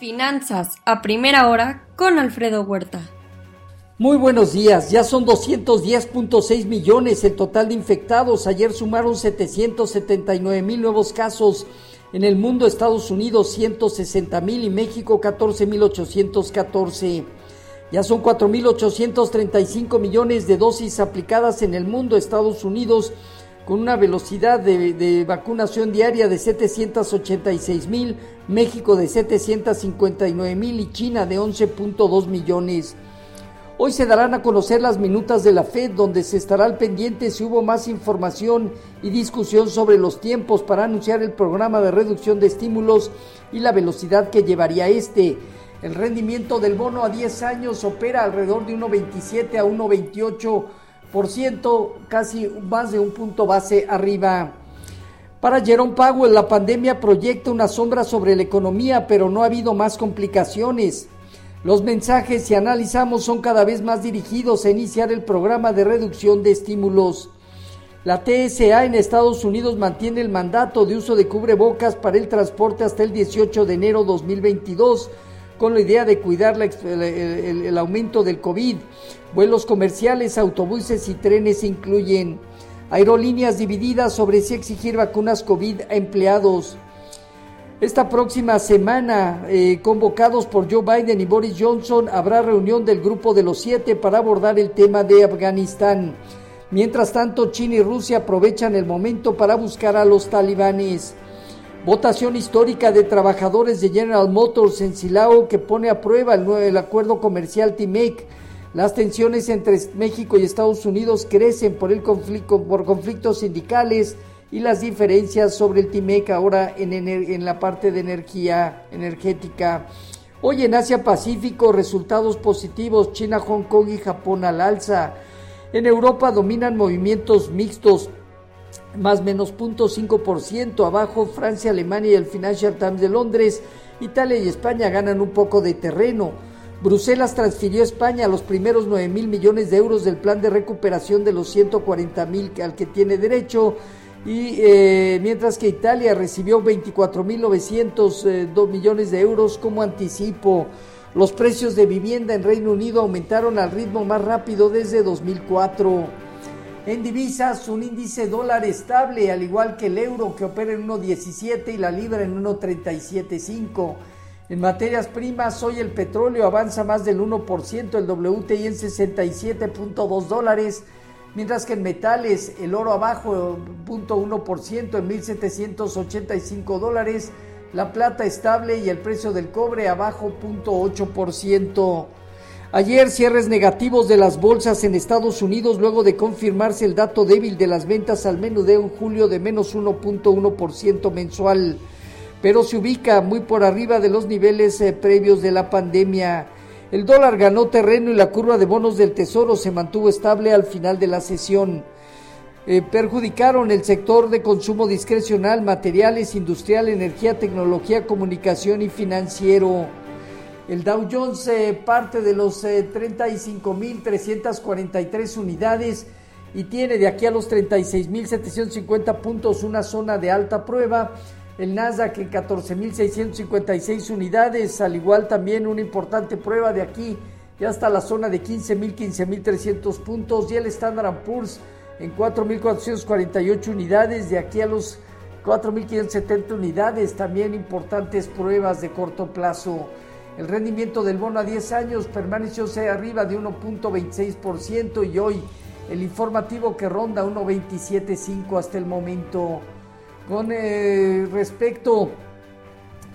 Finanzas a primera hora con Alfredo Huerta. Muy buenos días, ya son 210.6 millones el total de infectados. Ayer sumaron 779 mil nuevos casos. En el mundo, Estados Unidos 160 mil y México 14 mil 814. Ya son 4.835 millones de dosis aplicadas en el mundo, Estados Unidos con una velocidad de, vacunación diaria de 786 mil, México de 759 mil y China de 11.2 millones. Hoy se darán a conocer las minutas de la FED, donde se estará al pendiente si hubo más información y discusión sobre los tiempos para anunciar el programa de reducción de estímulos y la velocidad que llevaría este. El rendimiento del bono a 10 años opera alrededor de 1.27 a 1.28 por ciento, casi más de un punto base arriba. Para Jerome Powell, la pandemia proyecta una sombra sobre la economía, pero no ha habido más complicaciones. Los mensajes, si analizamos, son cada vez más dirigidos a iniciar el programa de reducción de estímulos. La TSA en Estados Unidos mantiene el mandato de uso de cubrebocas para el transporte hasta el 18 de enero 2022 con la idea de cuidar el, aumento del COVID. Vuelos comerciales, autobuses y trenes incluyen aerolíneas divididas sobre si exigir vacunas COVID a empleados. Esta próxima semana, eh, convocados por Joe Biden y Boris Johnson, habrá reunión del Grupo de los Siete para abordar el tema de Afganistán. Mientras tanto, China y Rusia aprovechan el momento para buscar a los talibanes. Votación histórica de trabajadores de General Motors en Silao que pone a prueba el, el acuerdo comercial TIMEC. Las tensiones entre México y Estados Unidos crecen por, el conflicto, por conflictos sindicales y las diferencias sobre el TIMEC ahora en, en la parte de energía energética. Hoy en Asia Pacífico resultados positivos, China, Hong Kong y Japón al alza. En Europa dominan movimientos mixtos, más menos 0.5%. Abajo Francia, Alemania y el Financial Times de Londres. Italia y España ganan un poco de terreno. Bruselas transfirió a España los primeros 9 mil millones de euros del plan de recuperación de los 140 mil al que tiene derecho. Y eh, mientras que Italia recibió 24 mil 902 eh, millones de euros como anticipo. Los precios de vivienda en Reino Unido aumentaron al ritmo más rápido desde 2004. En divisas, un índice dólar estable, al igual que el euro que opera en 1.17 y la libra en 1.375. En materias primas, hoy el petróleo avanza más del 1%, el WTI en 67.2 dólares, mientras que en metales el oro abajo 0.1% en 1.785 dólares, la plata estable y el precio del cobre abajo 0.8%. Ayer cierres negativos de las bolsas en Estados Unidos luego de confirmarse el dato débil de las ventas al menudeo en julio de menos 1.1% mensual, pero se ubica muy por arriba de los niveles eh, previos de la pandemia. El dólar ganó terreno y la curva de bonos del Tesoro se mantuvo estable al final de la sesión. Eh, perjudicaron el sector de consumo discrecional, materiales, industrial, energía, tecnología, comunicación y financiero. El Dow Jones eh, parte de los 35.343 eh, unidades y tiene de aquí a los 36.750 puntos una zona de alta prueba. El Nasdaq en 14.656 unidades, al igual también una importante prueba de aquí y hasta la zona de 15.000, 15.300 puntos. Y el Standard Poor's en 4.448 unidades, de aquí a los 4.570 unidades, también importantes pruebas de corto plazo. El rendimiento del bono a 10 años permaneció arriba de 1.26% y hoy el informativo que ronda 1.275 hasta el momento. Con eh, respecto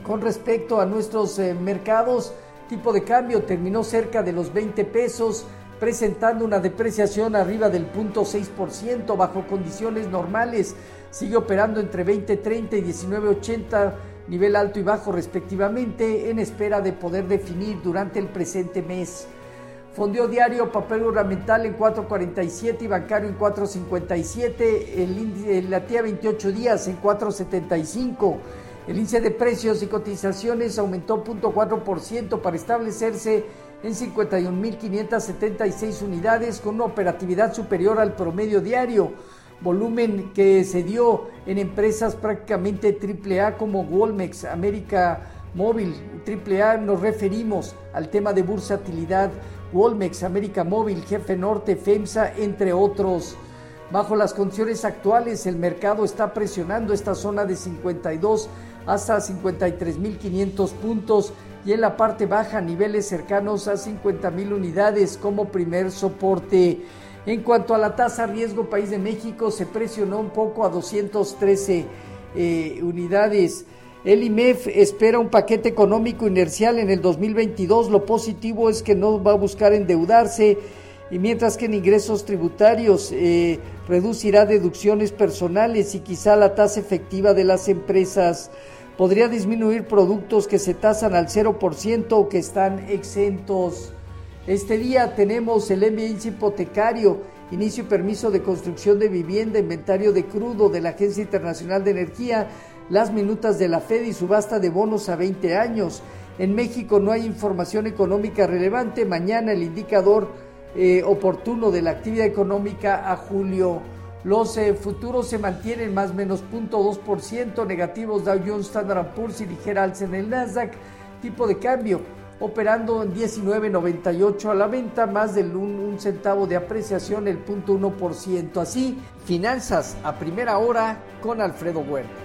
con respecto a nuestros eh, mercados, tipo de cambio terminó cerca de los 20 pesos, presentando una depreciación arriba del 0.6% bajo condiciones normales. Sigue operando entre 20.30 y 19.80 nivel alto y bajo respectivamente, en espera de poder definir durante el presente mes. Fondeo diario, papel ornamental en 4.47 y bancario en 4.57, el, la tía 28 días en 4.75. El índice de precios y cotizaciones aumentó 0.4% para establecerse en 51.576 unidades con una operatividad superior al promedio diario volumen que se dio en empresas prácticamente AAA como Walmex, América móvil, AAA, nos referimos al tema de bursatilidad, Walmex, América Móvil, Jefe Norte, FEMSA, entre otros. Bajo las condiciones actuales, el mercado está presionando esta zona de 52 hasta 53.500 puntos y en la parte baja niveles cercanos a 50.000 unidades como primer soporte. En cuanto a la tasa riesgo país de México, se presionó un poco a 213 eh, unidades. El IMEF espera un paquete económico inercial en el 2022. Lo positivo es que no va a buscar endeudarse y mientras que en ingresos tributarios eh, reducirá deducciones personales y quizá la tasa efectiva de las empresas. Podría disminuir productos que se tasan al 0% o que están exentos. Este día tenemos el índice hipotecario, inicio y permiso de construcción de vivienda, inventario de crudo de la Agencia Internacional de Energía, las minutas de la Fed y subasta de bonos a 20 años. En México no hay información económica relevante. Mañana el indicador eh, oportuno de la actividad económica a julio. Los eh, futuros se mantienen más o menos 0.2% negativos Dow Jones, Standard Poor's y ligera alza en el Nasdaq. Tipo de cambio operando en 19.98 a la venta, más del un, centavo de apreciación, el 0.1%. Así, finanzas a primera hora con Alfredo Huerta.